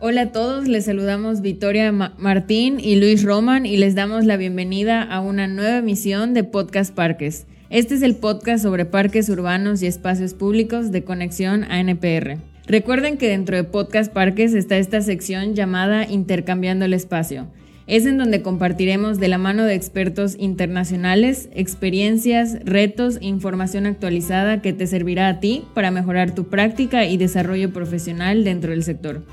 Hola a todos, les saludamos Victoria Martín y Luis Roman y les damos la bienvenida a una nueva emisión de Podcast Parques. Este es el podcast sobre parques urbanos y espacios públicos de conexión a NPR. Recuerden que dentro de Podcast Parques está esta sección llamada Intercambiando el Espacio. Es en donde compartiremos de la mano de expertos internacionales experiencias, retos e información actualizada que te servirá a ti para mejorar tu práctica y desarrollo profesional dentro del sector.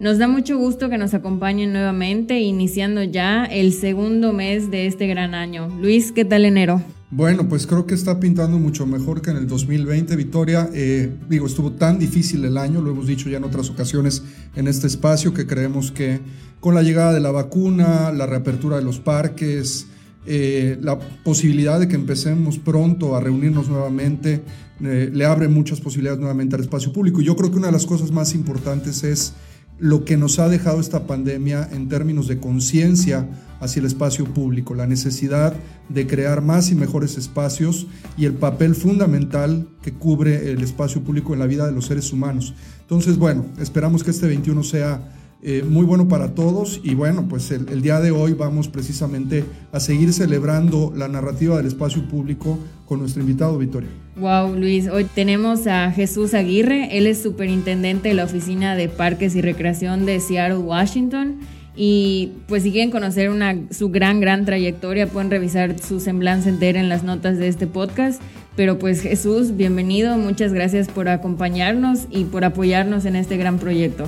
Nos da mucho gusto que nos acompañen nuevamente, iniciando ya el segundo mes de este gran año. Luis, ¿qué tal enero? Bueno, pues creo que está pintando mucho mejor que en el 2020, Victoria. Eh, digo, estuvo tan difícil el año, lo hemos dicho ya en otras ocasiones en este espacio, que creemos que con la llegada de la vacuna, la reapertura de los parques, eh, la posibilidad de que empecemos pronto a reunirnos nuevamente, eh, le abre muchas posibilidades nuevamente al espacio público. Yo creo que una de las cosas más importantes es lo que nos ha dejado esta pandemia en términos de conciencia hacia el espacio público, la necesidad de crear más y mejores espacios y el papel fundamental que cubre el espacio público en la vida de los seres humanos. Entonces, bueno, esperamos que este 21 sea eh, muy bueno para todos y bueno, pues el, día de hoy vamos precisamente a seguir celebrando la narrativa del espacio público con nuestro invitado Victoria. Wow, Luis, hoy tenemos a Jesús Aguirre, él es superintendente de la Oficina de Parques y Recreación de Seattle, Washington. Y pues si quieren conocer una, su gran, gran trayectoria, pueden revisar su semblanza entera en las notas de este podcast. Pero pues Jesús, bienvenido, muchas gracias por acompañarnos y por apoyarnos en este gran proyecto.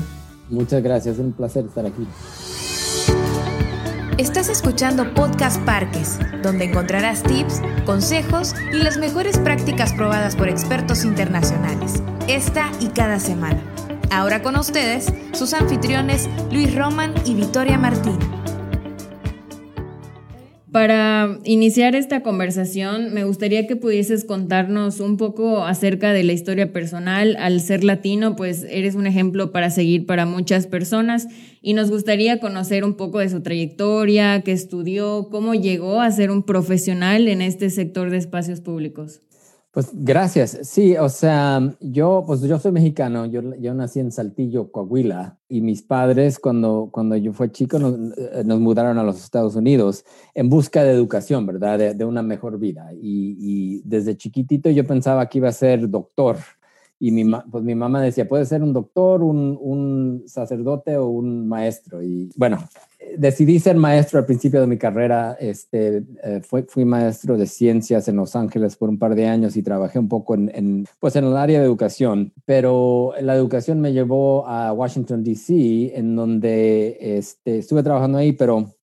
Muchas gracias, es un placer estar aquí. Estás escuchando Podcast Parques, donde encontrarás tips, consejos y las mejores prácticas probadas por expertos internacionales, esta y cada semana. Ahora con ustedes, sus anfitriones Luis Roman y Victoria Martín. Para iniciar esta conversación, me gustaría que pudieses contarnos un poco acerca de la historia personal. Al ser latino, pues eres un ejemplo para seguir para muchas personas y nos gustaría conocer un poco de su trayectoria, qué estudió, cómo llegó a ser un profesional en este sector de espacios públicos. Pues gracias. Sí, o sea, yo, pues yo soy mexicano, yo, yo nací en Saltillo, Coahuila, y mis padres cuando, cuando yo fui chico nos, eh, nos mudaron a los Estados Unidos en busca de educación, ¿verdad? De, de una mejor vida. Y, y, desde chiquitito yo pensaba que iba a ser doctor. Y mi, pues mi mamá decía, puede ser un doctor, un, un sacerdote o un maestro. Y bueno, decidí ser maestro al principio de mi carrera. Este, eh, fui, maestro de ciencias en Los Ángeles por un par de años y trabajé un poco en, en, pues en el área de educación. Pero la educación me llevó a Washington, D.C., en donde este, estuve trabajando ahí, pero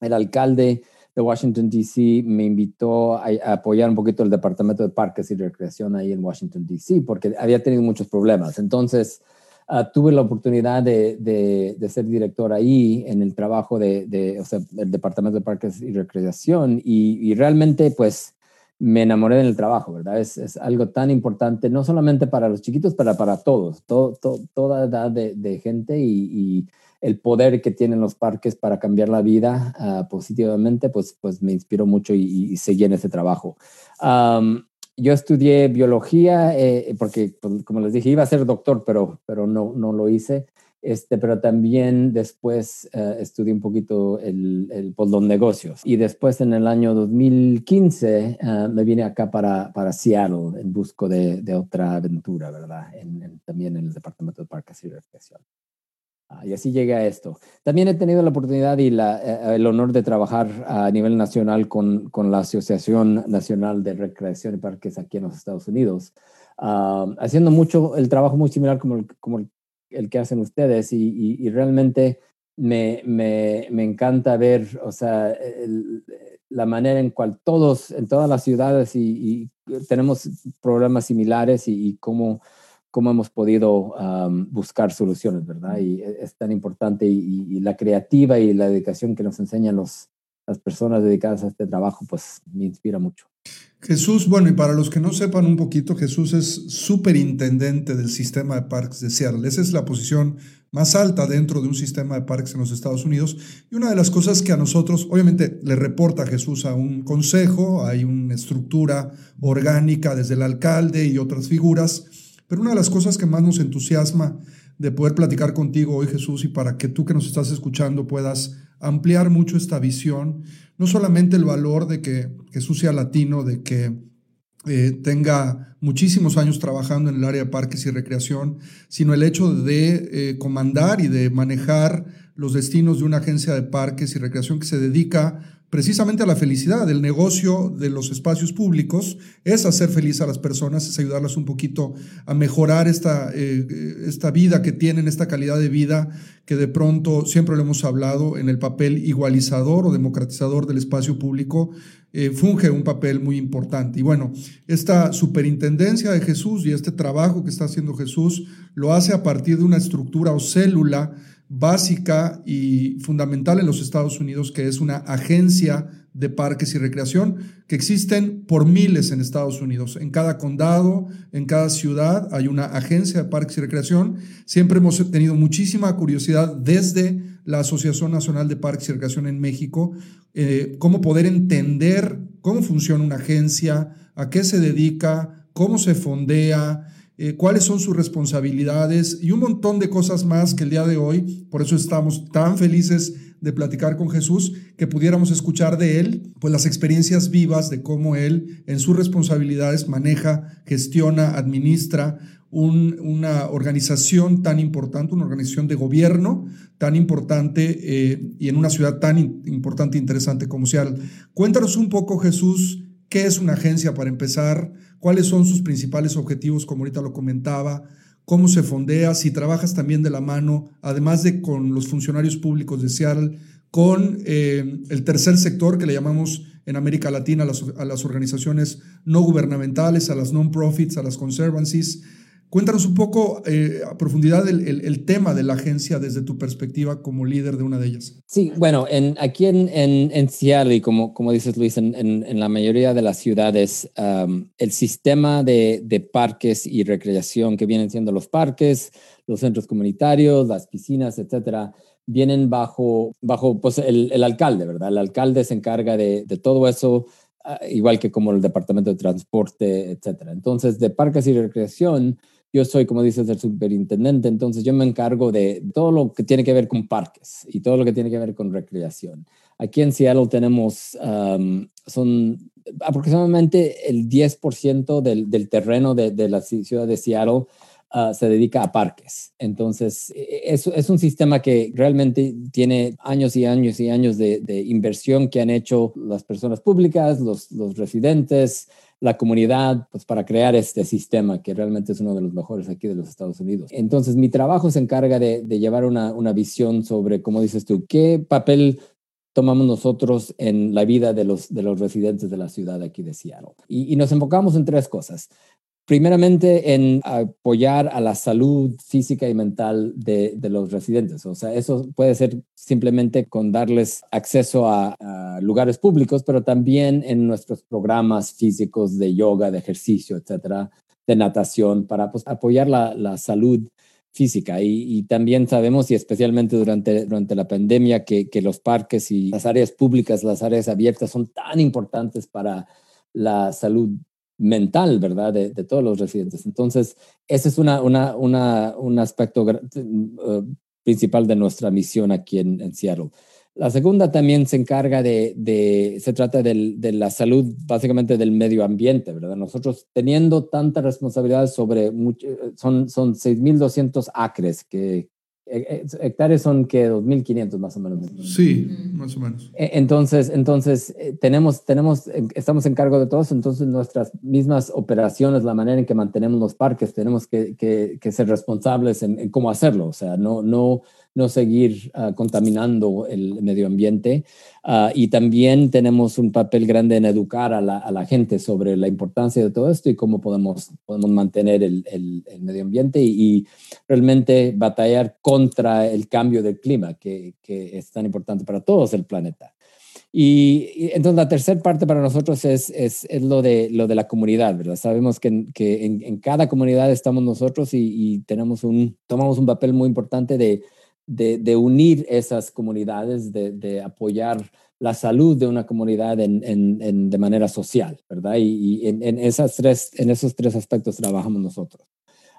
el alcalde de Washington, D.C. me invitó a, a, apoyar un poquito el Departamento de Parques y Recreación ahí en Washington, D.C., porque había tenido muchos problemas. Entonces, Uh, tuve la oportunidad de, de, de, ser director ahí en el trabajo de, de o sea, el Departamento de Parques y Recreación y, y, realmente pues me enamoré del trabajo, ¿verdad? Es, es, algo tan importante, no solamente para los chiquitos, pero para todos, todo, todo, toda edad de, gente y, y, el poder que tienen los parques para cambiar la vida uh, positivamente, pues, pues me inspiró mucho y, y seguí en ese trabajo. Um, yo estudié biología eh, porque, pues, como les dije, iba a ser doctor, pero, pero no, no lo hice. Este, pero también después uh, estudié un poquito el, el pues, los negocios. Y después en el año 2015 uh, me vine acá para, para Seattle en busca de, de otra aventura, ¿verdad? En, en, también en el Departamento de Parques y Recreación. Y así llegué a esto. También he tenido la oportunidad y la, eh, el honor de trabajar a nivel nacional con, con, la Asociación Nacional de Recreación y Parques aquí en los Estados Unidos, uh, haciendo mucho el trabajo muy similar como el, como el, que hacen ustedes y, y, y realmente me, me, me, encanta ver, o sea, el, la manera en cual todos, en todas las ciudades y, y tenemos problemas similares y, cómo cómo hemos podido um, buscar soluciones, ¿verdad? Y e, es tan importante y, y, la creativa y la dedicación que nos enseñan los, las personas dedicadas a este trabajo, pues me inspira mucho. Jesús, bueno, y para los que no sepan un poquito, Jesús es superintendente del sistema de parques de Seattle. Esa es la posición más alta dentro de un sistema de parques en los Estados Unidos. Y una de las cosas que a nosotros, obviamente, le reporta a Jesús a un consejo, hay una estructura orgánica desde el alcalde y otras figuras pero una de las cosas que más nos entusiasma de poder platicar contigo hoy, Jesús, y para que tú que nos estás escuchando puedas ampliar mucho esta visión, no solamente el valor de que Jesús sea latino, de que eh, tenga muchísimos años trabajando en el área de parques y recreación, sino el hecho de eh, comandar y de manejar los destinos de una agencia de parques y recreación que se dedica precisamente a la felicidad. El negocio de los espacios públicos es hacer feliz a las personas, es ayudarlas un poquito a mejorar esta, eh, esta vida que tienen, esta calidad de vida que de pronto, siempre lo hemos hablado, en el papel igualizador o democratizador del espacio público, eh, funge un papel muy importante. Y bueno, esta superintendencia de Jesús y este trabajo que está haciendo Jesús lo hace a partir de una estructura o célula básica y fundamental en los Estados Unidos, que es una agencia de parques y recreación, que existen por miles en Estados Unidos. En cada condado, en cada ciudad hay una agencia de parques y recreación. Siempre hemos tenido muchísima curiosidad desde la Asociación Nacional de Parques y Recreación en México, eh, cómo poder entender cómo funciona una agencia, a qué se dedica, cómo se fondea, eh, cuáles son sus responsabilidades y un montón de cosas más que el día de hoy, por eso estamos tan felices de platicar con Jesús, que pudiéramos escuchar de él, pues las experiencias vivas de cómo él en sus responsabilidades maneja, gestiona, administra una organización tan importante, una organización de gobierno tan importante eh, y en una ciudad tan importante e interesante como Seattle. Cuéntanos un poco, Jesús, qué es una agencia para empezar, cuáles son sus principales objetivos, como ahorita lo comentaba, cómo se fondea, si trabajas también de la mano, además de con los funcionarios públicos de Seattle, con eh, el tercer sector que le llamamos en América Latina a las, a las organizaciones no gubernamentales, a las non-profits, a las conservancies, Cuéntanos un poco eh, a profundidad el, tema de la agencia desde tu perspectiva como líder de una de ellas. Sí, bueno, en, aquí en, en, Seattle, y como, como dices Luis, en, la mayoría de las ciudades, um, el sistema de, de, parques y recreación que vienen siendo los parques, los centros comunitarios, las piscinas, etcétera, vienen bajo, bajo pues, el, el alcalde, ¿verdad? El alcalde se encarga de, de todo eso ah, igual que como el departamento de transporte, etcétera. Entonces, de parques y recreación, yo soy, como dices, el superintendente, entonces yo me encargo de todo lo que tiene que ver con parques y todo lo que tiene que ver con recreación. Aquí en Seattle tenemos, son aproximadamente el 10% del, del, terreno de, la ciudad de Seattle ah, se dedica a parques. Entonces, e, es, es, un sistema que realmente tiene años y años y años de, inversión que han hecho las personas públicas, los residentes, la comunidad pues, para crear este sistema que realmente es uno de los mejores aquí de los Estados Unidos. Entonces, mi trabajo se encarga de, llevar una, una, visión sobre, como dices tú, qué papel tomamos nosotros en la vida de los, de los residentes de la ciudad aquí de Seattle. Y, y nos enfocamos en tres cosas. Primeramente, en apoyar a la salud física y mental de, los residentes. O sea, eso puede ser simplemente con darles acceso a, lugares públicos, pero también en nuestros programas físicos de yoga, de ejercicio, etcétera, de natación, para pues, apoyar la, salud física. Y, también sabemos, y especialmente durante, durante la pandemia, que, que los parques y las áreas públicas, las áreas abiertas son tan importantes para la salud mental, ¿verdad? De, todos los residentes. Entonces, ese es una, una, una, un aspecto uh, principal de nuestra misión aquí en, Seattle. La segunda también se encarga de, de se trata de la salud básicamente del medio ambiente, ¿verdad? Nosotros teniendo tanta responsabilidad sobre, mucho, son, son 6.200 acres que, eh, eh, hectáreas son que 2.500 más o menos. Sí, más o menos. E, entonces, entonces eh, tenemos, tenemos, estamos en cargo de todo eso, entonces nuestras mismas operaciones, la manera en que mantenemos los parques, tenemos que, que, que ser responsables en, en, cómo hacerlo, o sea, no, no, no seguir ah, contaminando el medio ambiente. Ah, y también tenemos un papel grande en educar a la, gente sobre la importancia de todo esto y cómo podemos, podemos mantener el, el, medio ambiente y, realmente batallar contra el cambio del clima, que, que es tan importante para todos el planeta. Y, entonces la tercera parte para nosotros es, es, es, lo, de, lo de la comunidad, ¿verdad? Sabemos que, que en, en, cada comunidad estamos nosotros y, y, tenemos un, tomamos un papel muy importante de, de, unir esas comunidades, de, apoyar la salud de una comunidad de manera social, ¿verdad? Y, en, en esos tres aspectos trabajamos nosotros.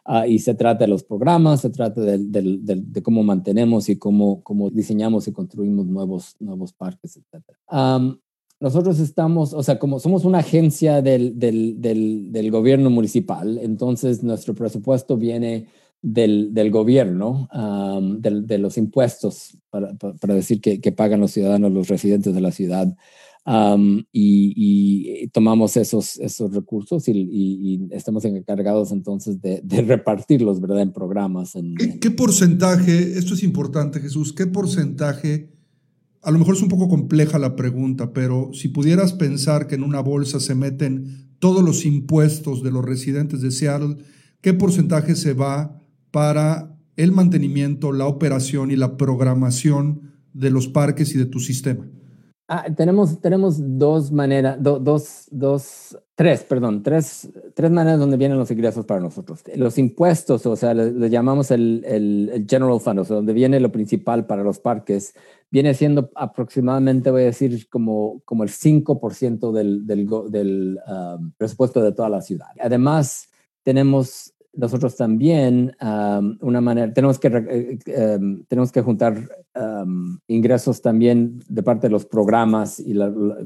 Ah, y se trata de los programas, se trata de, cómo mantenemos y cómo, diseñamos y construimos nuevos, parques, etc. nosotros estamos, o sea, como somos una agencia del, gobierno municipal, entonces nuestro presupuesto viene del, gobierno, de, los impuestos, para, para decir que, que, pagan los ciudadanos, los residentes de la ciudad y, tomamos esos, esos recursos y, estamos encargados entonces de, repartirlos, ¿verdad? En programas. ¿Qué, porcentaje, esto es importante Jesús, qué porcentaje, a lo mejor es un poco compleja la pregunta, pero si pudieras pensar que en una bolsa se meten todos los impuestos de los residentes de Seattle, ¿qué porcentaje se va para el mantenimiento, la operación y la programación de los parques y de tu sistema? Ah, tenemos, tenemos dos maneras, dos, dos, tres, perdón, tres, tres maneras donde vienen los ingresos para nosotros. Los impuestos, o sea, le, llamamos el, el, general fund, o sea, donde viene lo principal para los parques, viene siendo aproximadamente, voy a decir, como, como el 5% del, del, del um, presupuesto de toda la ciudad. Además, tenemos nosotros también una manera, tenemos que, em, tenemos que juntar ingresos también de parte de los programas y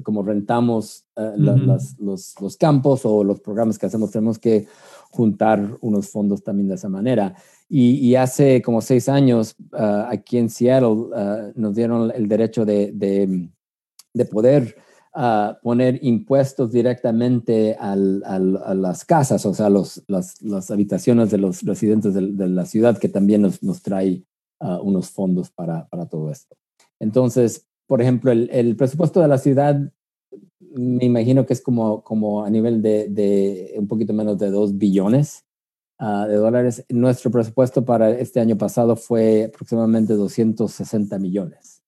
como rentamos eh, los, los, campos o los programas que hacemos, tenemos que juntar unos fondos también de esa manera. Y, hace como seis años ah, aquí en Seattle ah, nos dieron el derecho de, de, de poder poner impuestos directamente a las casas, o sea, los, las, habitaciones de los residentes de, la ciudad, que también nos, nos trae unos fondos para, para, todo esto. Entonces, por ejemplo, el, presupuesto de la ciudad, me imagino que es como, como a nivel de, un poquito menos de 2 billones de dólares. Nuestro presupuesto para este año pasado fue aproximadamente 260 millones.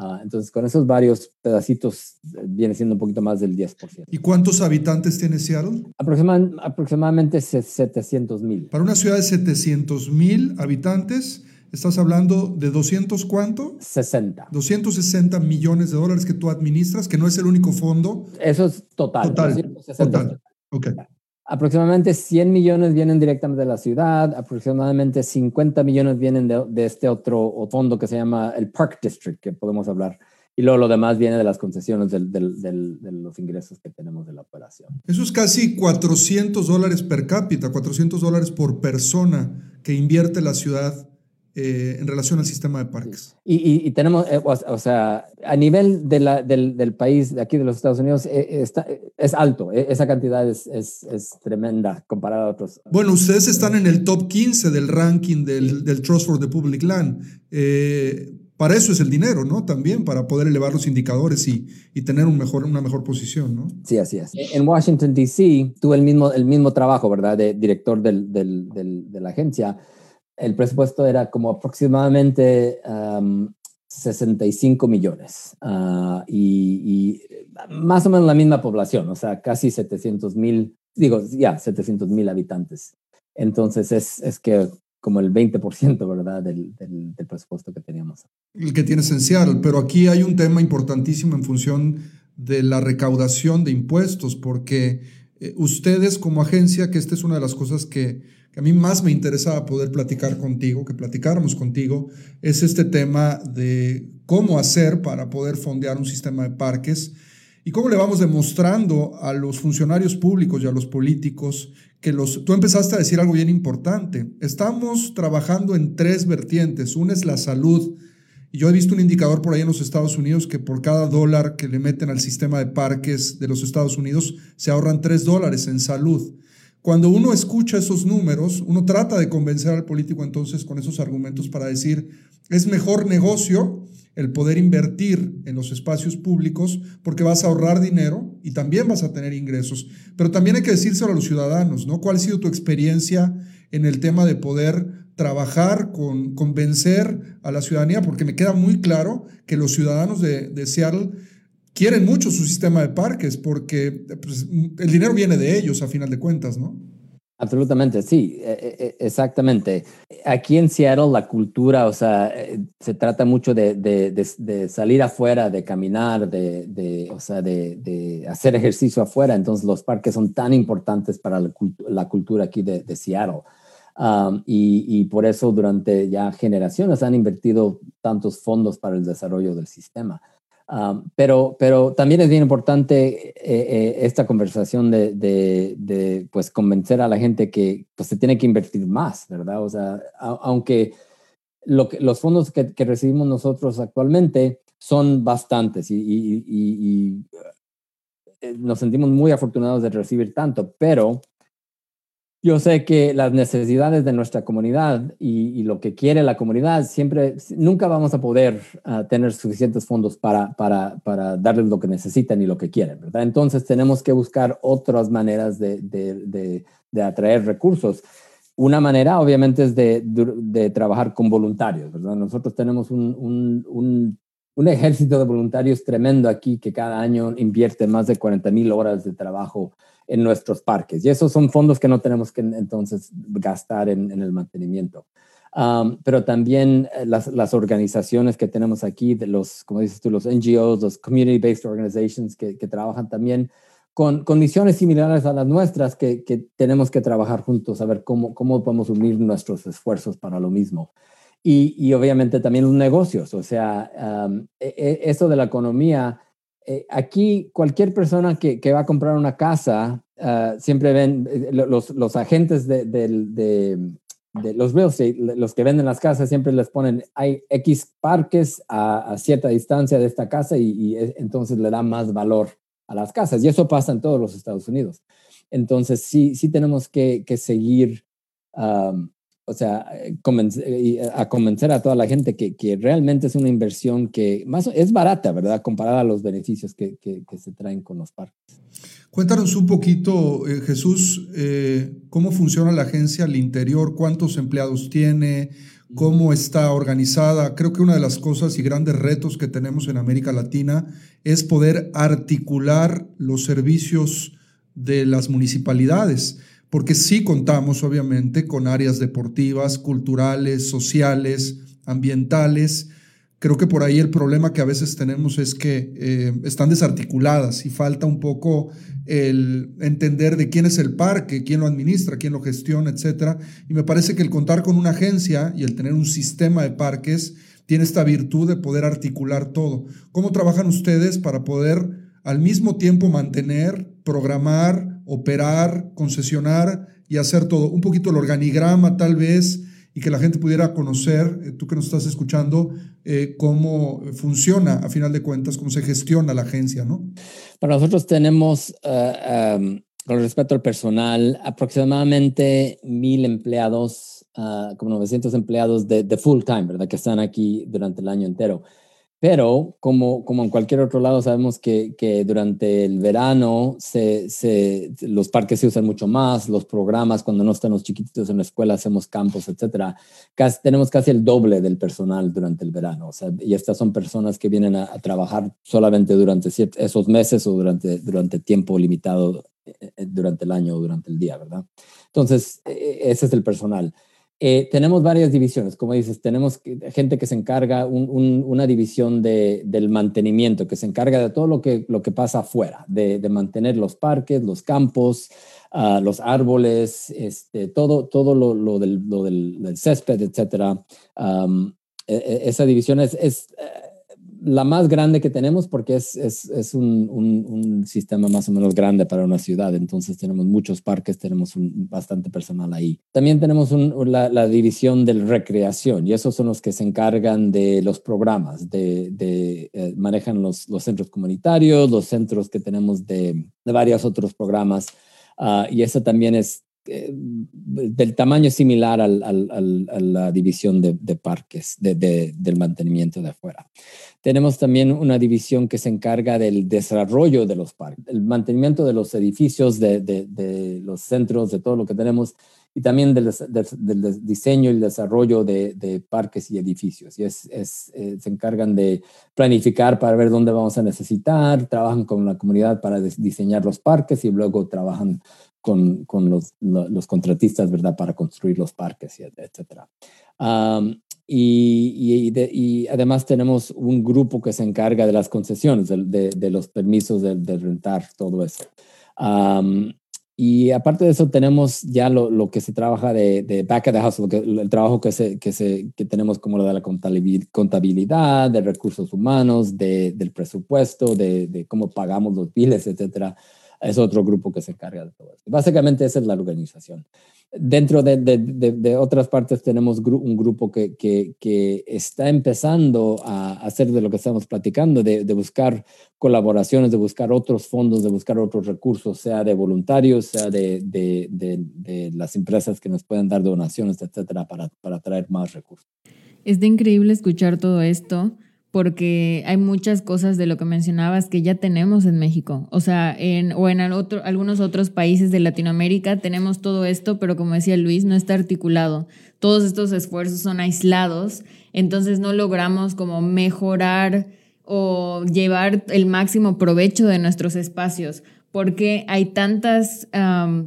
Ah, entonces, con esos varios pedacitos eh, viene siendo un poquito más del 10%. ¿Y cuántos habitantes tiene Seattle? aproximadamente 700 mil. Para una ciudad de 700 mil habitantes, estás hablando de 200 cuánto? 60. 260 millones de dólares que tú administras, que no es el único fondo. Eso es total. Total. total. Ok. Aproximadamente 100 millones vienen directamente de la ciudad, aproximadamente 50 millones vienen de, este otro fondo que se llama el Park District, que podemos hablar. Y luego lo demás viene de las concesiones de los ingresos que tenemos de la operación. Eso es casi 400 dólares per cápita, 400 dólares por persona que invierte la ciudad eh, en relación al sistema de parques. Y, tenemos, eh, o, sea, a nivel de la, del, del, país, de aquí de los Estados Unidos, eh, está, es alto, esa cantidad es, es, es, tremenda comparada a otros. Bueno, ustedes están en el top 15 del ranking del, del Trust for the Public Land. para eso es el dinero, ¿no? También para poder elevar los indicadores y, y, tener un mejor, una mejor posición, ¿no? Sí, así es. En Washington, D.C., tuve el mismo, el mismo trabajo, ¿verdad? De director del, de la agencia el presupuesto era como aproximadamente 65 millones ah, y, más o menos la misma población, o sea, casi 700 mil, digo, ya, 700 mil habitantes. Entonces es, es que como el 20%, ¿verdad?, del, del, presupuesto que teníamos. El que tiene esencial, pero aquí hay un tema importantísimo en función de la recaudación de impuestos, porque eh, ustedes como agencia, que esta es una de las cosas que a mí más me interesaba poder platicar contigo, que platicáramos contigo, es este tema de cómo hacer para poder fondear un sistema de parques y cómo le vamos demostrando a los funcionarios públicos y a los políticos que los... Tú empezaste a decir algo bien importante. Estamos trabajando en tres vertientes. Una es la salud. Y yo he visto un indicador por ahí en los Estados Unidos que por cada dólar que le meten al sistema de parques de los Estados Unidos se ahorran tres dólares en salud. Cuando uno escucha esos números, uno trata de convencer al político entonces con esos argumentos para decir, es mejor negocio el poder invertir en los espacios públicos porque vas a ahorrar dinero y también vas a tener ingresos. Pero también hay que decírselo a los ciudadanos, ¿no? ¿Cuál ha sido tu experiencia en el tema de poder trabajar con convencer a la ciudadanía? Porque me queda muy claro que los ciudadanos de, de Seattle quieren mucho su sistema de parques porque pues, el dinero viene de ellos a final de cuentas, ¿no? Absolutamente, sí, e, e, e, exactamente. Aquí en Seattle la cultura, o sea, eh, se trata mucho de, salir afuera, de caminar, de, o sea, de, hacer ejercicio afuera. Entonces los parques son tan importantes para la, cultura aquí de, Seattle. y, por eso durante ya generaciones han invertido tantos fondos para el desarrollo del sistema. Pero, pero también es bien importante eh, eh, esta conversación de, de, pues convencer a la gente que pues, se tiene que invertir más, ¿verdad? O sea, aunque lo que, los fondos que, recibimos nosotros actualmente son bastantes y, eh, nos sentimos muy afortunados de recibir tanto, pero yo sé que las necesidades de nuestra comunidad y, lo que quiere la comunidad, siempre, nunca vamos a poder ah, tener suficientes fondos para, para, para, darles lo que necesitan y lo que quieren, ¿verdad? Entonces tenemos que buscar otras maneras de, de, de, atraer recursos. Una manera, obviamente, es de, trabajar con voluntarios, ¿verdad? Nosotros tenemos un, un, un, ejército de voluntarios tremendo aquí que cada año invierte más de 40 mil horas de trabajo en nuestros parques. Y esos son fondos que no tenemos que entonces gastar en, el mantenimiento. Um, pero también eh, las, las, organizaciones que tenemos aquí, los, como dices tú, los NGOs, los Community-Based Organizations que, que, trabajan también con condiciones similares a las nuestras, que, que, tenemos que trabajar juntos a ver cómo, cómo podemos unir nuestros esfuerzos para lo mismo. Y, y obviamente también los negocios, o sea, um, e, e, eso de la economía eh, aquí cualquier persona que, va a comprar una casa, ah, siempre ven eh, los, agentes de, los real estate, los que venden las casas, siempre les ponen, hay X parques a, cierta distancia de esta casa y, entonces le da más valor a las casas. Y eso pasa en todos los Estados Unidos. Entonces sí, sí tenemos que, seguir o sea, eh, eh, a convencer a toda la gente que, que, realmente es una inversión que más es barata, ¿verdad? Comparada a los beneficios que, que, se traen con los parques. Cuéntanos un poquito, eh, Jesús, cómo funciona la agencia al interior, cuántos empleados tiene, cómo está organizada. Creo que una de las cosas y grandes retos que tenemos en América Latina es poder articular los servicios de las municipalidades porque sí contamos obviamente con áreas deportivas, culturales, sociales, ambientales. Creo que por ahí el problema que a veces tenemos es que eh, están desarticuladas y falta un poco el entender de quién es el parque, quién lo administra, quién lo gestiona, etc. Y me parece que el contar con una agencia y el tener un sistema de parques tiene esta virtud de poder articular todo. ¿Cómo trabajan ustedes para poder al mismo tiempo mantener, programar, operar, concesionar y hacer todo. Un poquito el organigrama tal vez y que la gente pudiera conocer, eh, tú que nos estás escuchando, eh, cómo funciona a final de cuentas, cómo se gestiona la agencia, ¿no? Para nosotros tenemos, em, con respecto al personal, aproximadamente mil empleados, ah, como 900 empleados de, de full time, ¿verdad? Que están aquí durante el año entero. Pero como, como en cualquier otro lado, sabemos que, que durante el verano se, se, los parques se usan mucho más, los programas, cuando no están los chiquititos en la escuela, hacemos campos, etcétera. Casi, tenemos casi el doble del personal durante el verano. O sea, y estas son personas que vienen a, trabajar solamente durante esos meses o durante, durante tiempo limitado eh, eh, durante el año o durante el día, ¿verdad? Entonces, e, e, ese es el personal. Eh, tenemos varias divisiones, como dices, tenemos gente que se encarga, una división de, del mantenimiento, que se encarga de todo lo que, pasa afuera, de, mantener los parques, los campos, ah, los árboles, este, todo, todo lo, del, césped, etc. E, e, esa división es, es eh, la más grande que tenemos porque es, es, es un, un, sistema más o menos grande para una ciudad. Entonces tenemos muchos parques, tenemos un, bastante personal ahí. También tenemos la, la, división de recreación y esos son los que se encargan de los programas, de, de eh, manejan los, los, centros comunitarios, los centros que tenemos de, de varios otros programas. Uh, y eso también es eh, del tamaño similar al, al, a la división de, de parques, de, del mantenimiento de afuera. Tenemos también una división que se encarga del desarrollo de los parques, el mantenimiento de los edificios, de, de los centros, de todo lo que tenemos, y también del, del diseño y desarrollo de, parques y edificios. Y es, es, eh, se encargan de planificar para ver dónde vamos a necesitar, trabajan con la comunidad para diseñar los parques y luego trabajan con, con los, los, contratistas, ¿verdad?, para construir los parques, etc. y, y, además tenemos un grupo que se encarga de las concesiones, de, de, los permisos de, rentar, todo eso. y aparte de eso, tenemos ya lo, lo que se trabaja de, de, back of the house, el trabajo que, se, que, se, que tenemos como lo de la contabilidad, de recursos humanos, de, del presupuesto, de, de, cómo pagamos los biles, etcétera. Es otro grupo que se encarga de todo eso. Básicamente esa es la organización. Dentro de, otras partes tenemos un grupo que, está empezando a hacer de lo que estamos platicando, de, buscar colaboraciones, de buscar otros fondos, de buscar otros recursos, sea de voluntarios, sea de, las empresas que nos pueden dar donaciones, etcétera, para, traer más recursos. Está increíble escuchar todo esto porque hay muchas cosas de lo que mencionabas que ya tenemos en México. O sea, en, o en algunos otros países de Latinoamérica tenemos todo esto, pero como decía Luis, no está articulado. Todos estos esfuerzos son aislados, entonces no logramos como mejorar o llevar el máximo provecho de nuestros espacios porque hay tantas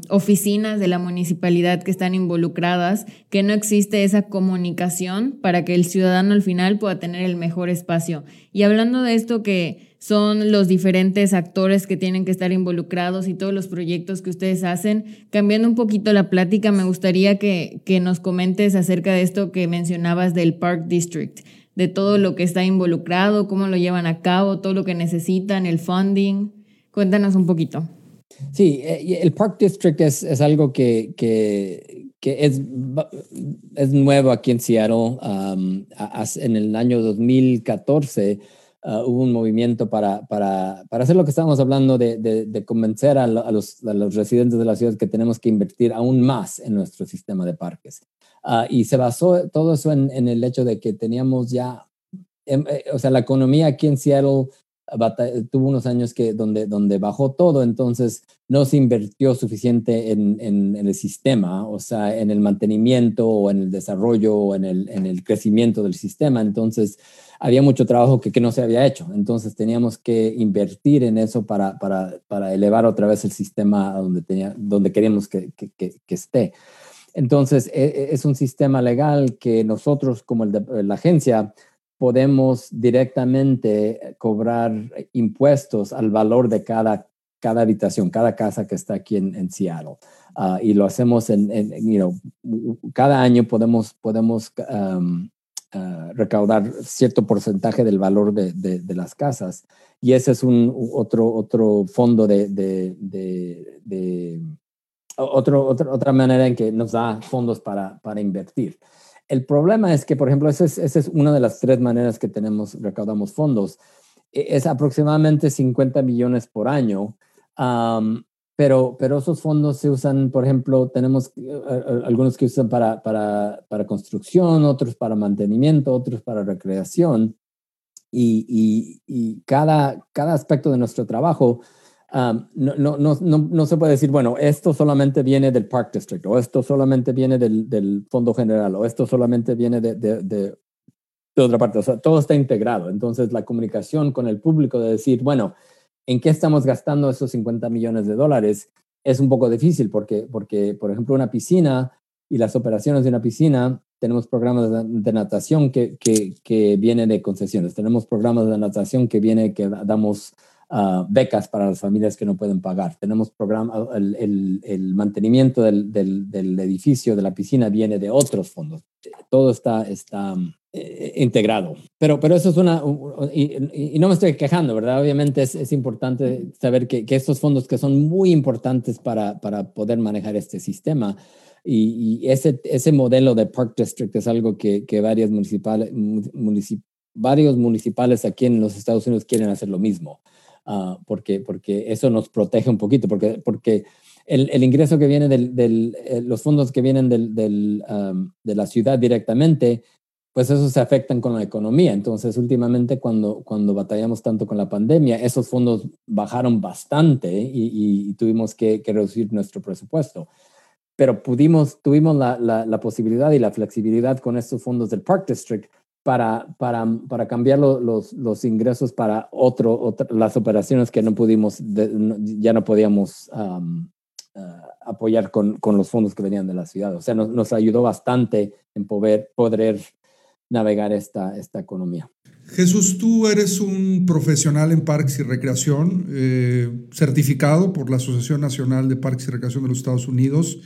oficinas de la municipalidad que están involucradas que no existe esa comunicación para que el ciudadano al final pueda tener el mejor espacio. Y hablando de esto que son los diferentes actores que tienen que estar involucrados y todos los proyectos que ustedes hacen, cambiando un poquito la plática, me gustaría que, que nos comentes acerca de esto que mencionabas del Park District de todo lo que está involucrado, cómo lo llevan a cabo, todo lo que necesitan, el funding. Cuéntanos un poquito. Sí, eh, el Park District es, algo que, es, nuevo aquí en Seattle. En el año 2014 uh, hubo un movimiento para, hacer lo que estábamos hablando de, convencer a, los, residentes de la ciudad que tenemos que invertir aún más en nuestro sistema de parques. Uh, y se basó todo eso en, en, el hecho de que teníamos ya, em, eh, o sea, la economía aquí en Seattle tuvo unos años que donde, donde bajó todo, entonces no se invirtió suficiente en, en, el sistema, o sea, en el mantenimiento o en el desarrollo o en el, en el crecimiento del sistema. Entonces, había mucho trabajo que, que, no se había hecho. Entonces, teníamos que invertir en eso para, para, para elevar otra vez el sistema a donde, tenía, donde queríamos que, que, que esté. Entonces, e, e, es un sistema legal que nosotros, como el de, la agencia, podemos directamente cobrar impuestos al valor de cada, cada habitación, cada casa que está aquí en, Seattle. Ah, y lo hacemos en, you know, cada año podemos, podemos um, ah, recaudar cierto porcentaje del valor de, de, las casas. Y ese es un otro, otro fondo de, de otro, otra manera en que nos da fondos para, para invertir. El problema es que, por ejemplo, esa es, una de las tres maneras que tenemos, recaudamos fondos. E, es aproximadamente 50 millones por año, pero, pero esos fondos se usan, por ejemplo, tenemos eh, algunos que usan para, para, para, construcción, otros para mantenimiento, otros para recreación. Y, y, y cada, cada aspecto de nuestro trabajo no, no, no, no, se puede decir, bueno, esto solamente viene del Park District, o esto solamente viene del, del Fondo General, o esto solamente viene de, de, de, otra parte. O sea, todo está integrado. Entonces, la comunicación con el público de decir, bueno, ¿en qué estamos gastando esos 50 millones de dólares? Es un poco difícil porque, porque por ejemplo, una piscina y las operaciones de una piscina, tenemos programas de, natación que, que, que vienen de concesiones, tenemos programas de natación que viene que damos Ah, becas para las familias que no pueden pagar. Tenemos programa, el, el, mantenimiento del, del, edificio, de la piscina, viene de otros fondos. Todo está, está eh, integrado. Pero, pero eso es una, y, no me estoy quejando, ¿verdad? Obviamente es, es importante saber que, que, estos fondos que son muy importantes para, para poder manejar este sistema, y, ese, ese modelo de Park District es algo que, que varias municipales, varios municipales aquí en los Estados Unidos quieren hacer lo mismo. Ah, porque, porque eso nos protege un poquito, porque, porque el, el ingreso que viene de del, eh, los fondos que vienen del, del, de la ciudad directamente, pues esos se afectan con la economía. Entonces, últimamente cuando, cuando batallamos tanto con la pandemia, esos fondos bajaron bastante y, y tuvimos que, que, reducir nuestro presupuesto. Pero pudimos, tuvimos la, la, la posibilidad y la flexibilidad con estos fondos del Park District para, para, para cambiar los, los, ingresos para otro, las operaciones que no pudimos, ya no podíamos ah, apoyar con, con, los fondos que venían de la ciudad. O sea, nos, nos ayudó bastante en poder, poder navegar esta, esta economía. Jesús, tú eres un profesional en parques y recreación, eh, certificado por la Asociación Nacional de Parques y Recreación de los Estados Unidos.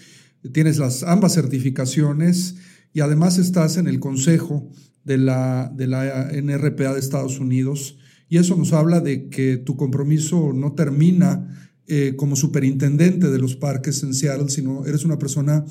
Tienes las ambas certificaciones y además estás en el consejo de la, de la NRPA de Estados Unidos. Y eso nos habla de que tu compromiso no termina eh, como superintendente de los parques en Seattle, sino eres una persona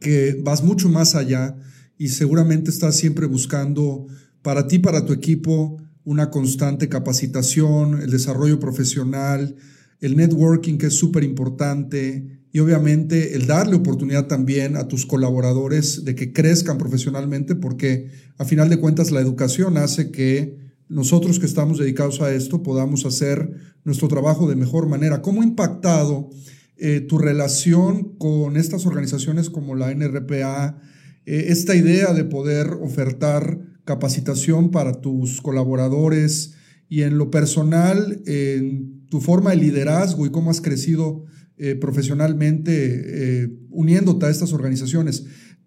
que vas mucho más allá y seguramente estás siempre buscando para ti, para tu equipo, una constante capacitación, el desarrollo profesional, el networking que es súper importante y obviamente el darle oportunidad también a tus colaboradores de que crezcan profesionalmente porque a final de cuentas la educación hace que nosotros que estamos dedicados a esto podamos hacer nuestro trabajo de mejor manera. ¿Cómo ha impactado eh, tu relación con estas organizaciones como la NRPA, eh, esta idea de poder ofertar capacitación para tus colaboradores y en lo personal, en tu forma de liderazgo y cómo has crecido eh, profesionalmente uniéndote a estas organizaciones?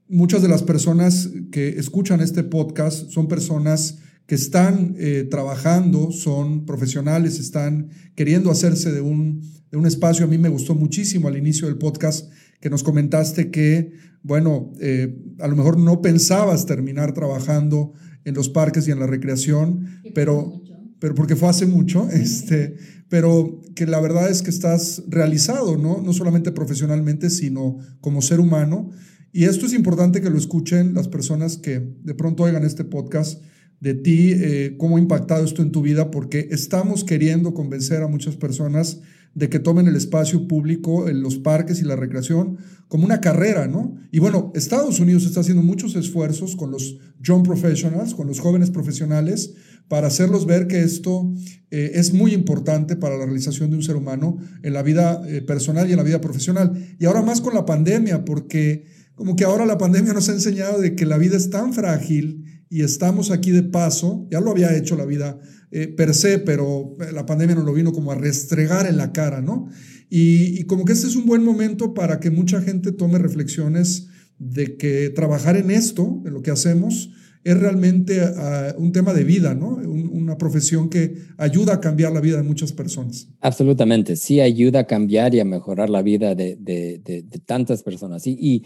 Muchas de las personas que escuchan este podcast son personas que están eh, trabajando, son profesionales, están queriendo hacerse de un, de un espacio. A mí me gustó muchísimo al inicio del podcast que nos comentaste que, bueno, eh, a lo mejor no pensabas terminar trabajando en los parques y en la recreación, pero, pero porque fue hace mucho, este, pero que la verdad es que estás realizado, ¿no? No solamente profesionalmente, sino como ser humano. Y esto es importante que lo escuchen las personas que de pronto oigan este podcast de ti, eh, cómo ha impactado esto en tu vida, porque estamos queriendo convencer a muchas personas de que tomen el espacio público, en los parques y la recreación como una carrera, ¿no? Y bueno, Estados Unidos está haciendo muchos esfuerzos con los young professionals, con los jóvenes profesionales, para hacerlos ver que esto eh, es muy importante para la realización de un ser humano en la vida eh, personal y en la vida profesional. Y ahora más con la pandemia, porque como que ahora la pandemia nos ha enseñado de que la vida es tan frágil y estamos aquí de paso, ya lo había hecho la vida eh, per se, pero la pandemia nos lo vino como a restregar en la cara, ¿no? Y, como que este es un buen momento para que mucha gente tome reflexiones de que trabajar en esto, en lo que hacemos, es realmente ah, un tema de vida, ¿no? una profesión que ayuda a cambiar la vida de muchas personas. Absolutamente, sí ayuda a cambiar y a mejorar la vida de, de, de, tantas personas. Y, y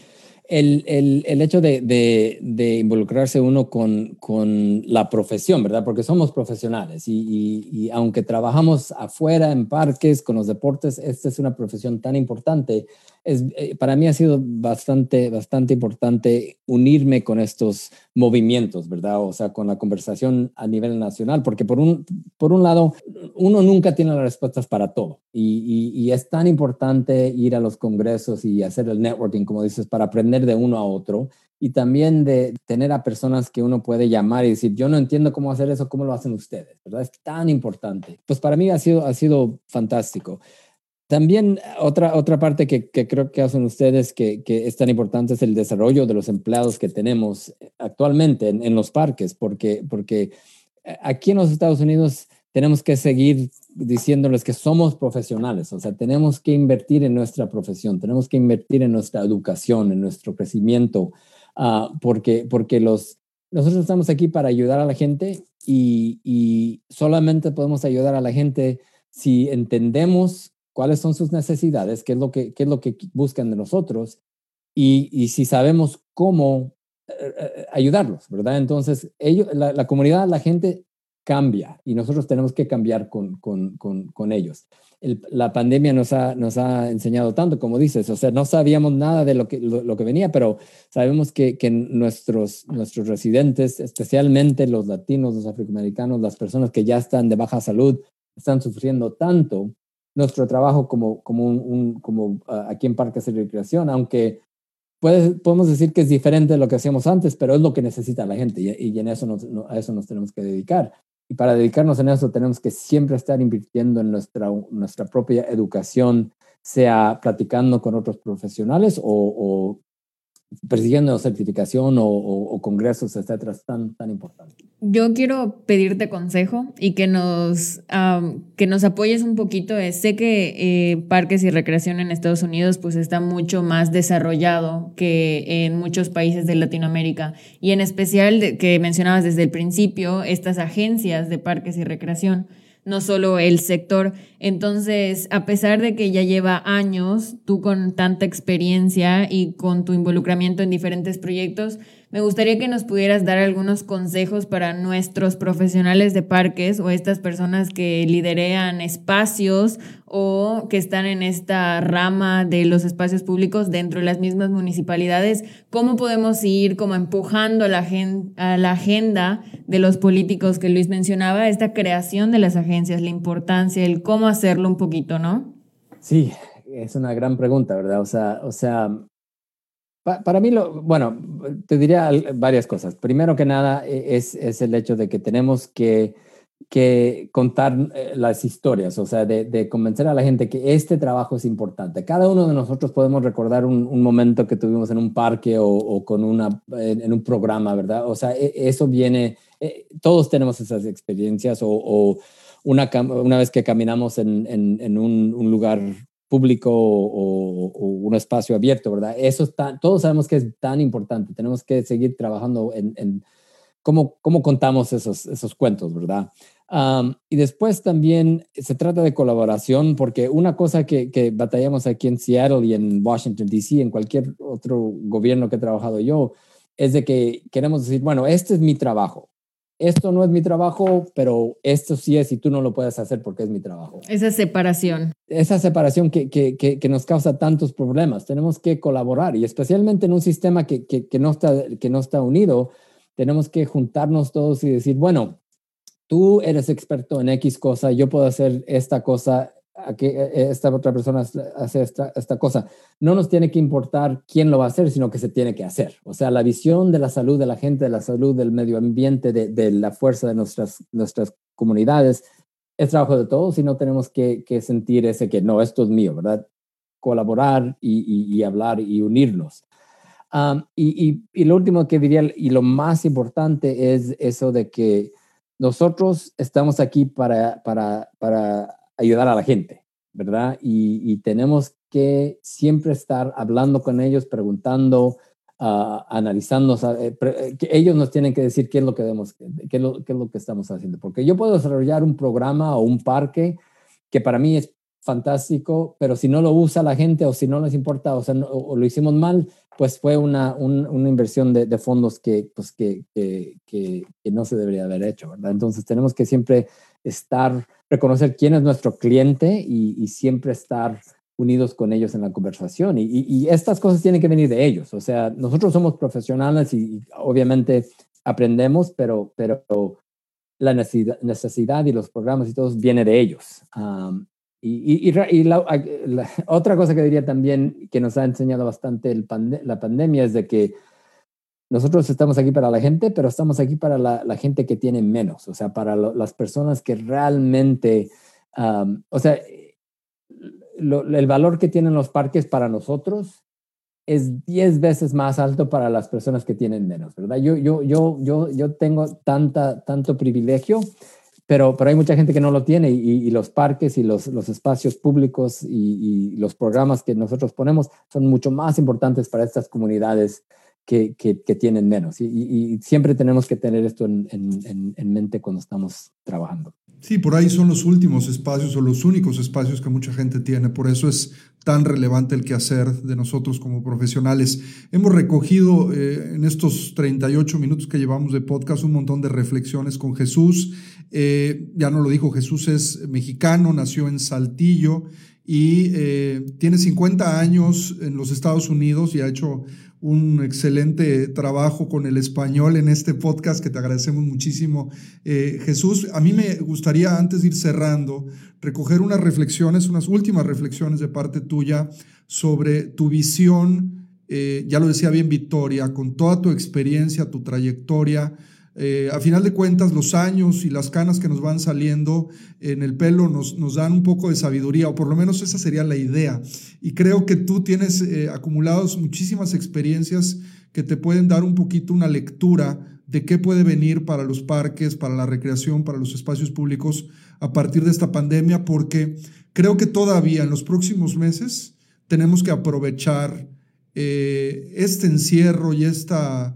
el, el, el hecho de, de, involucrarse uno con, con, la profesión, ¿verdad? Porque somos profesionales y, y, aunque trabajamos afuera en parques, con los deportes, esta es una profesión tan importante. Es, eh, para mí ha sido bastante, bastante importante unirme con estos movimientos, ¿verdad? O sea, con la conversación a nivel nacional, porque por un, por un lado, uno nunca tiene las respuestas para todo y, y es tan importante ir a los congresos y hacer el networking, como dices, para aprender de uno a otro y también de tener a personas que uno puede llamar y decir, yo no entiendo cómo hacer eso, cómo lo hacen ustedes, ¿verdad? Es tan importante. Pues para mí ha sido, ha sido fantástico. También otra, otra parte que, que creo que hacen ustedes que, que, es tan importante es el desarrollo de los empleados que tenemos actualmente en, en los parques, porque, porque aquí en los Estados Unidos tenemos que seguir diciéndoles que somos profesionales, o sea, tenemos que invertir en nuestra profesión, tenemos que invertir en nuestra educación, en nuestro crecimiento, uh, porque, porque los, nosotros estamos aquí para ayudar a la gente y, y, solamente podemos ayudar a la gente si entendemos cuáles son sus necesidades, qué es lo que, qué es lo que buscan de nosotros y, y si sabemos cómo eh, eh, ayudarlos, ¿verdad? Entonces, ellos, la, la comunidad, la gente cambia y nosotros tenemos que cambiar con, con, con, ellos. la pandemia nos ha, nos ha enseñado tanto, como dices, o sea, no sabíamos nada de lo que, lo, que venía, pero sabemos que, que, nuestros, nuestros residentes, especialmente los latinos, los afroamericanos, las personas que ya están de baja salud, están sufriendo tanto nuestro trabajo como, como, un, como ah, aquí en Parques de Recreación, aunque puede, podemos decir que es diferente de lo que hacíamos antes, pero es lo que necesita la gente y, y en eso a eso nos tenemos que dedicar. Y para dedicarnos en eso tenemos que siempre estar invirtiendo en nuestra, nuestra propia educación, sea platicando con otros profesionales o, persiguiendo certificación o, congresos, etcétera, tan, tan importante. Yo quiero pedirte consejo y que nos, que nos apoyes un poquito. Sé que eh, parques y recreación en Estados Unidos pues está mucho más desarrollado que en muchos países de Latinoamérica y en especial que mencionabas desde el principio estas agencias de parques y recreación no solo el sector. Entonces, a pesar de que ya lleva años, tú con tanta experiencia y con tu involucramiento en diferentes proyectos, me gustaría que nos pudieras dar algunos consejos para nuestros profesionales de parques o estas personas que liderean espacios o que están en esta rama de los espacios públicos dentro de las mismas municipalidades. ¿Cómo podemos ir como empujando a la, a la agenda de los políticos que Luis mencionaba, esta creación de las agencias, la importancia, el cómo hacerlo un poquito, ¿no? Sí, es una gran pregunta, ¿verdad? O sea, o sea para mí, lo, bueno, te diría varias cosas. Primero que nada e, es, es el hecho de que tenemos que, que contar eh, las historias, o sea, de, de, convencer a la gente que este trabajo es importante. Cada uno de nosotros podemos recordar un, un momento que tuvimos en un parque o, o con una, en, un programa, ¿verdad? O sea, e, eso viene, eh, todos tenemos esas experiencias o, o una, una, vez que caminamos en, en, en un, un, lugar público o, un espacio abierto, ¿verdad? Eso está, todos sabemos que es tan importante. Tenemos que seguir trabajando en, cómo, cómo contamos esos, esos cuentos, ¿verdad? y después también se trata de colaboración, porque una cosa que, que, batallamos aquí en Seattle y en Washington, D.C., en cualquier otro gobierno que he trabajado yo, es de que queremos decir, bueno, este es mi trabajo esto no es mi trabajo, pero esto sí es y tú no lo puedes hacer porque es mi trabajo. Esa separación. Esa separación que, que, que, nos causa tantos problemas. Tenemos que colaborar y especialmente en un sistema que, no está, que no está unido, tenemos que juntarnos todos y decir, bueno, tú eres experto en X cosa, yo puedo hacer esta cosa, a que eh, eh, esta otra persona hace esta, esta, cosa. No nos tiene que importar quién lo va a hacer, sino que se tiene que hacer. O sea, la visión de la salud de la gente, de la salud del medio ambiente, de, de la fuerza de nuestras, nuestras comunidades, es trabajo de todos y no tenemos que, que sentir ese que no, esto es mío, ¿verdad? Colaborar y, y, hablar y unirnos. y, y, lo último que diría, y lo más importante es eso de que nosotros estamos aquí para, para, para ayudar a la gente, ¿verdad? Y, tenemos que siempre estar hablando con ellos, preguntando, uh, analizando, eh, eh, que ellos nos tienen que decir qué es lo que debemos, qué es lo, qué es lo que estamos haciendo. Porque yo puedo desarrollar un programa o un parque que para mí es fantástico, pero si no lo usa la gente o si no les importa o, sea, o lo hicimos mal, pues fue una, una inversión de, fondos que, pues que, que, que, no se debería haber hecho, ¿verdad? Entonces tenemos que siempre estar, reconocer quién es nuestro cliente y, y siempre estar unidos con ellos en la conversación. Y, y, estas cosas tienen que venir de ellos. O sea, nosotros somos profesionales y, obviamente aprendemos, pero, pero la necesidad, necesidad, y los programas y todo viene de ellos. Y, y, la, otra cosa que diría también que nos ha enseñado bastante el la pandemia es de que nosotros estamos aquí para la gente, pero estamos aquí para la, la gente que tiene menos, o sea, para las personas que realmente, o sea, el valor que tienen los parques para nosotros es 10 veces más alto para las personas que tienen menos, ¿verdad? Yo, yo, yo, yo, yo tengo tanta, tanto privilegio pero, pero hay mucha gente que no lo tiene y, los parques y los, los espacios públicos y, los programas que nosotros ponemos son mucho más importantes para estas comunidades que, que, tienen menos. Y, siempre tenemos que tener esto en, en, en, mente cuando estamos trabajando. Sí, por ahí son los últimos espacios o los únicos espacios que mucha gente tiene. Por eso es tan relevante el quehacer de nosotros como profesionales. Hemos recogido eh, en estos 38 minutos que llevamos de podcast un montón de reflexiones con Jesús. Eh, ya no lo dijo, Jesús es mexicano, nació en Saltillo y eh, tiene 50 años en los Estados Unidos y ha hecho un excelente trabajo con el español en este podcast que te agradecemos muchísimo. Jesús, a mí me gustaría antes de ir cerrando recoger unas reflexiones, unas últimas reflexiones de parte tuya sobre tu visión, eh, ya lo decía bien Victoria, con toda tu experiencia, tu trayectoria, eh, a final de cuentas, los años y las canas que nos van saliendo en el pelo nos, nos dan un poco de sabiduría, o por lo menos esa sería la idea. Y creo que tú tienes eh, acumulados muchísimas experiencias que te pueden dar un poquito una lectura de qué puede venir para los parques, para la recreación, para los espacios públicos a partir de esta pandemia, porque creo que todavía en los próximos meses tenemos que aprovechar eh, este encierro y esta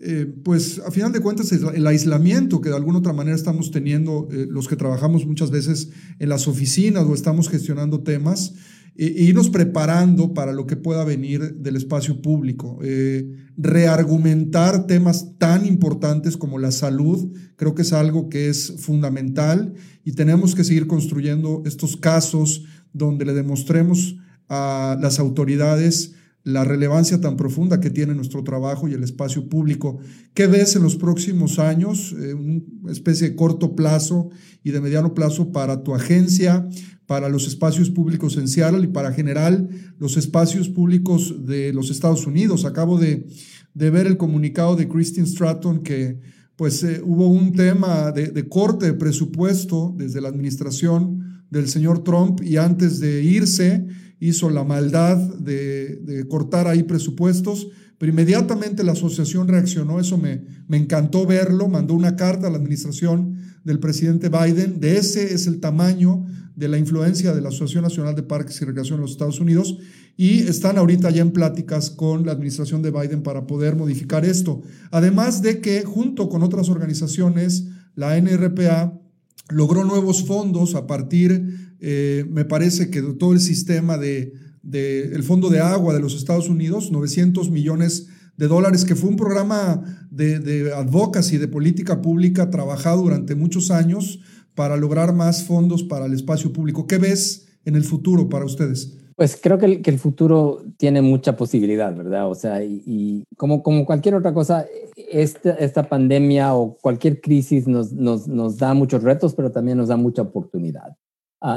eh, pues a final de cuentas el aislamiento que de alguna otra manera estamos teniendo eh, los que trabajamos muchas veces en las oficinas o estamos gestionando temas, e, irnos preparando para lo que pueda venir del espacio público. Eh, reargumentar temas tan importantes como la salud, creo que es algo que es fundamental y tenemos que seguir construyendo estos casos donde le demostremos a las autoridades la relevancia tan profunda que tiene nuestro trabajo y el espacio público. ¿Qué ves en los próximos años, eh, una especie de corto plazo y de mediano plazo para tu agencia, para los espacios públicos en Seattle y para general los espacios públicos de los Estados Unidos? Acabo de, ver el comunicado de Christine Stratton que pues eh, hubo un tema de, de corte de presupuesto desde la administración del señor Trump y antes de irse, hizo la maldad de, cortar ahí presupuestos, pero inmediatamente la asociación reaccionó, eso me, me encantó verlo, mandó una carta a la administración del presidente Biden, de ese es el tamaño de la influencia de la Asociación Nacional de Parques y Recreación en los Estados Unidos y están ahorita ya en pláticas con la administración de Biden para poder modificar esto. Además de que junto con otras organizaciones, la NRPA logró nuevos fondos a partir eh, me parece que todo el sistema de, el Fondo de Agua de los Estados Unidos, 900 millones de dólares, que fue un programa de, de advocacy, de política pública trabajado durante muchos años para lograr más fondos para el espacio público. ¿Qué ves en el futuro para ustedes? Pues creo que el, futuro tiene mucha posibilidad, ¿verdad? O sea, y, como, cualquier otra cosa, esta, pandemia o cualquier crisis nos, da muchos retos, pero también nos da mucha oportunidad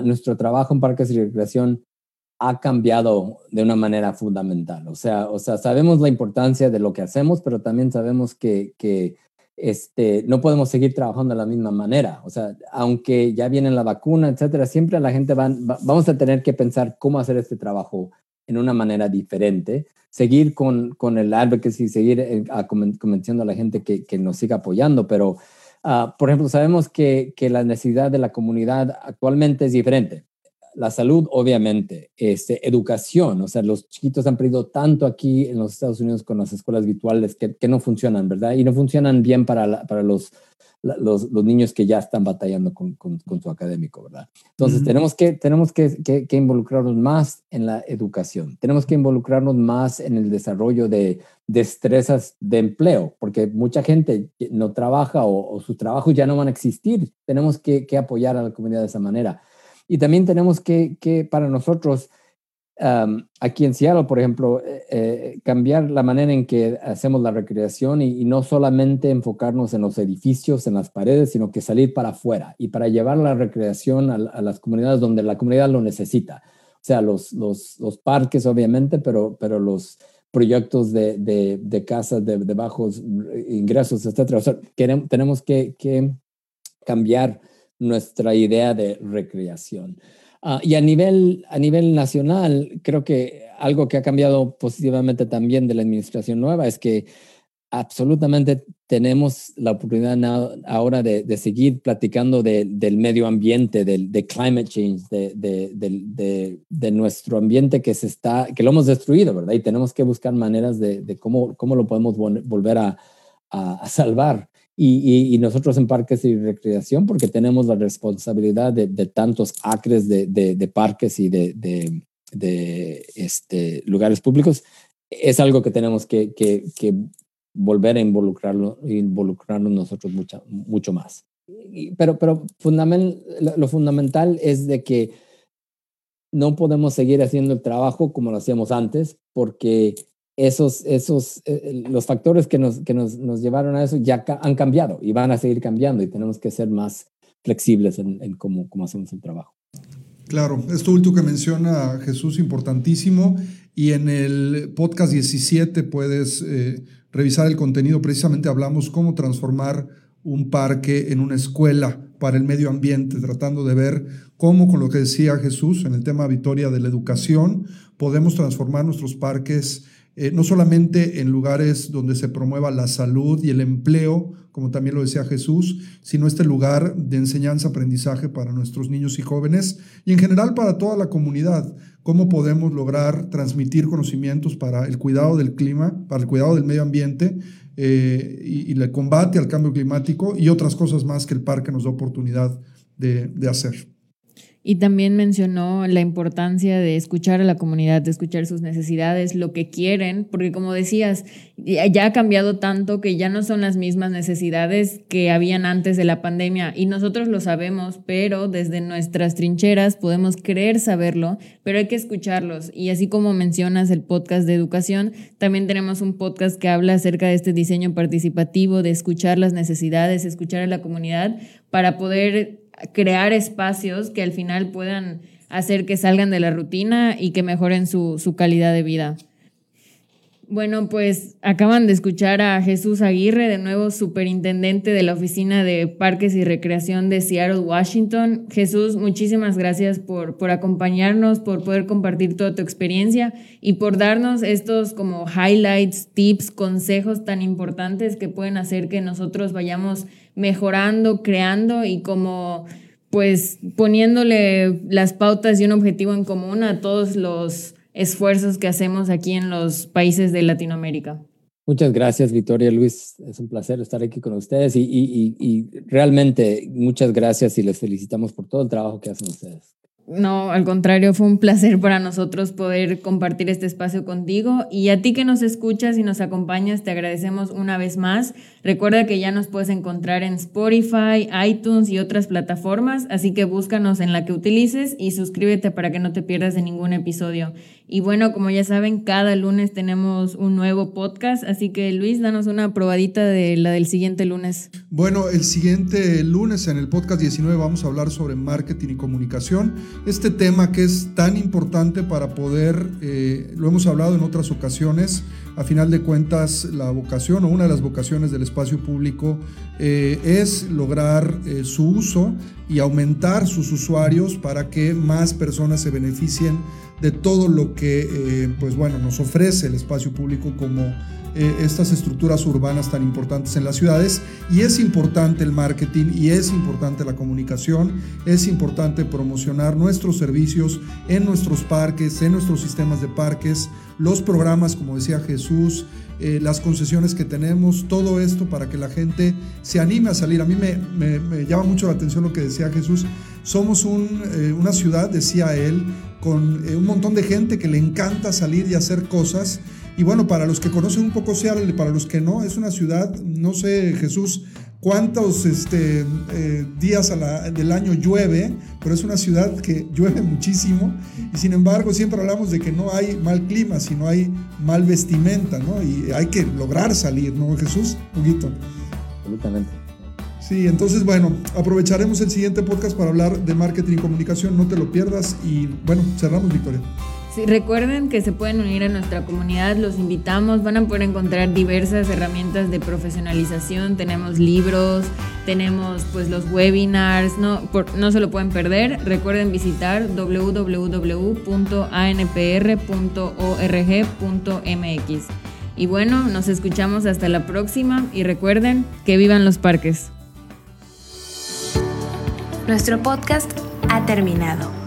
nuestro trabajo en parques y recreación ha cambiado de una manera fundamental. O sea, o sea, sabemos la importancia de lo que hacemos, pero también sabemos que este, no podemos seguir trabajando de la misma manera. O sea, aunque ya viene la vacuna, etcétera, siempre la gente va, vamos a tener que pensar cómo hacer este trabajo en una manera diferente, seguir con, con el advocacy, seguir eh, convenciendo a la gente que, que nos siga apoyando, pero Ah, por ejemplo, sabemos que, que, la necesidad de la comunidad actualmente es diferente. La salud, obviamente, este, educación, o sea, los chiquitos han perdido tanto aquí en los Estados Unidos con las escuelas virtuales que, que no funcionan, ¿verdad? Y no funcionan bien para, para los, los, los, niños que ya están batallando con, con, su académico, ¿verdad? Entonces, tenemos, que, tenemos que, que, involucrarnos más en la educación, tenemos que involucrarnos más en el desarrollo de destrezas de empleo, porque mucha gente no trabaja o, sus trabajos ya no van a existir. Tenemos que, que, apoyar a la comunidad de esa manera. Y también tenemos que, que para nosotros, aquí en Seattle, por ejemplo, eh, eh, cambiar la manera en que hacemos la recreación y, no solamente enfocarnos en los edificios, en las paredes, sino que salir para afuera y para llevar la recreación a, las comunidades donde la comunidad lo necesita. O sea, los, los, los parques, obviamente, pero, pero los proyectos de, de, de casas de, de, bajos ingresos, etcétera. O sea, queremos, tenemos que, que cambiar nuestra idea de recreación. Ah, y a nivel, a nivel nacional, creo que algo que ha cambiado positivamente también de la administración nueva es que absolutamente tenemos la oportunidad ahora de, de seguir platicando de, del medio ambiente, del, de climate change, de, de, nuestro ambiente que se está, que lo hemos destruido, ¿verdad? Y tenemos que buscar maneras de, cómo, cómo lo podemos volver a, a salvar. Y, y, nosotros en parques y recreación, porque tenemos la responsabilidad de, de tantos acres de, de, parques y de, este, lugares públicos, es algo que tenemos que, que, que volver a involucrarlo, involucrarnos nosotros mucho, mucho más. pero pero fundamental, lo fundamental es de que no podemos seguir haciendo el trabajo como lo hacíamos antes, porque esos, esos, eh, los factores que, nos, que nos, nos, llevaron a eso ya han cambiado y van a seguir cambiando y tenemos que ser más flexibles en, en cómo, cómo hacemos el trabajo. Claro, esto último que menciona Jesús, importantísimo. Y en el podcast 17 puedes eh, revisar el contenido, precisamente hablamos cómo transformar un parque en una escuela para el medio ambiente, tratando de ver cómo, con lo que decía Jesús en el tema Victoria de la educación, podemos transformar nuestros parques eh, no solamente en lugares donde se promueva la salud y el empleo, como también lo decía Jesús, sino este lugar de enseñanza, aprendizaje para nuestros niños y jóvenes y en general para toda la comunidad. Cómo podemos lograr transmitir conocimientos para el cuidado del clima, para el cuidado del medio ambiente eh, y, el combate al cambio climático y otras cosas más que el parque nos da oportunidad de hacer. Y también mencionó la importancia de escuchar a la comunidad, de escuchar sus necesidades, lo que quieren, porque como decías, ya ha cambiado tanto que ya no son las mismas necesidades que habían antes de la pandemia y nosotros lo sabemos, pero desde nuestras trincheras podemos creer saberlo, pero hay que escucharlos. Y así como mencionas el podcast de educación, también tenemos un podcast que habla acerca de este diseño participativo, de escuchar las necesidades, escuchar a la comunidad para poder crear espacios que al final puedan hacer que salgan de la rutina y que mejoren su, su calidad de vida. Bueno, pues acaban de escuchar a Jesús Aguirre, de nuevo superintendente de la Oficina de Parques y Recreación de Seattle, Washington. Jesús, muchísimas gracias por, por acompañarnos, por poder compartir toda tu experiencia y por darnos estos como highlights, tips, consejos tan importantes que pueden hacer que nosotros vayamos mejorando, creando y como pues poniéndole las pautas y un objetivo en común a todos los esfuerzos que hacemos aquí en los países de Latinoamérica. Muchas gracias, Victoria Luis. Es un placer estar aquí con ustedes y, y, y, realmente muchas gracias y les felicitamos por todo el trabajo que hacen ustedes. No, al contrario, fue un placer para nosotros poder compartir este espacio contigo y a ti que nos escuchas y nos acompañas, te agradecemos una vez más. Recuerda que ya nos puedes encontrar en Spotify, iTunes y otras plataformas, así que búscanos en la que utilices y suscríbete para que no te pierdas de ningún episodio. Y bueno, como ya saben, cada lunes tenemos un nuevo podcast, así que Luis, danos una probadita de la del siguiente lunes. Bueno, el siguiente lunes en el podcast 19 vamos a hablar sobre marketing y comunicación. Este tema que es tan importante para poder, eh, lo hemos hablado en otras ocasiones, a final de cuentas la vocación o una de las vocaciones del público eh, es lograr eh, su uso y aumentar sus usuarios para que más personas se beneficien de todo lo que eh, pues bueno, nos ofrece el espacio público como estas estructuras urbanas tan importantes en las ciudades. Y es importante el marketing y es importante la comunicación, es importante promocionar nuestros servicios en nuestros parques, en nuestros sistemas de parques, los programas, como decía Jesús, eh, las concesiones que tenemos, todo esto para que la gente se anime a salir. A mí me, llama mucho la atención lo que decía Jesús. Somos una ciudad, decía él, con eh, un montón de gente que le encanta salir y hacer cosas. Y bueno, para los que conocen un poco Seattle y para los que no, es una ciudad, no sé, Jesús, cuántos este, eh, días del año llueve, pero es una ciudad que llueve muchísimo y sin embargo siempre hablamos de que no hay mal clima, sino hay mal vestimenta, ¿no? Y hay que lograr salir, ¿no, Jesús? Poquito. Absolutamente. Sí, entonces bueno, aprovecharemos el siguiente podcast para hablar de marketing y comunicación, no te lo pierdas y bueno, cerramos Victoria. Recuerden que se pueden unir a nuestra comunidad, los invitamos, van a poder encontrar diversas herramientas de profesionalización, tenemos libros, tenemos pues los webinars, no, no se lo pueden perder, recuerden visitar www.anpr.org.mx. Y bueno, nos escuchamos hasta la próxima y recuerden que vivan los parques. Nuestro podcast ha terminado.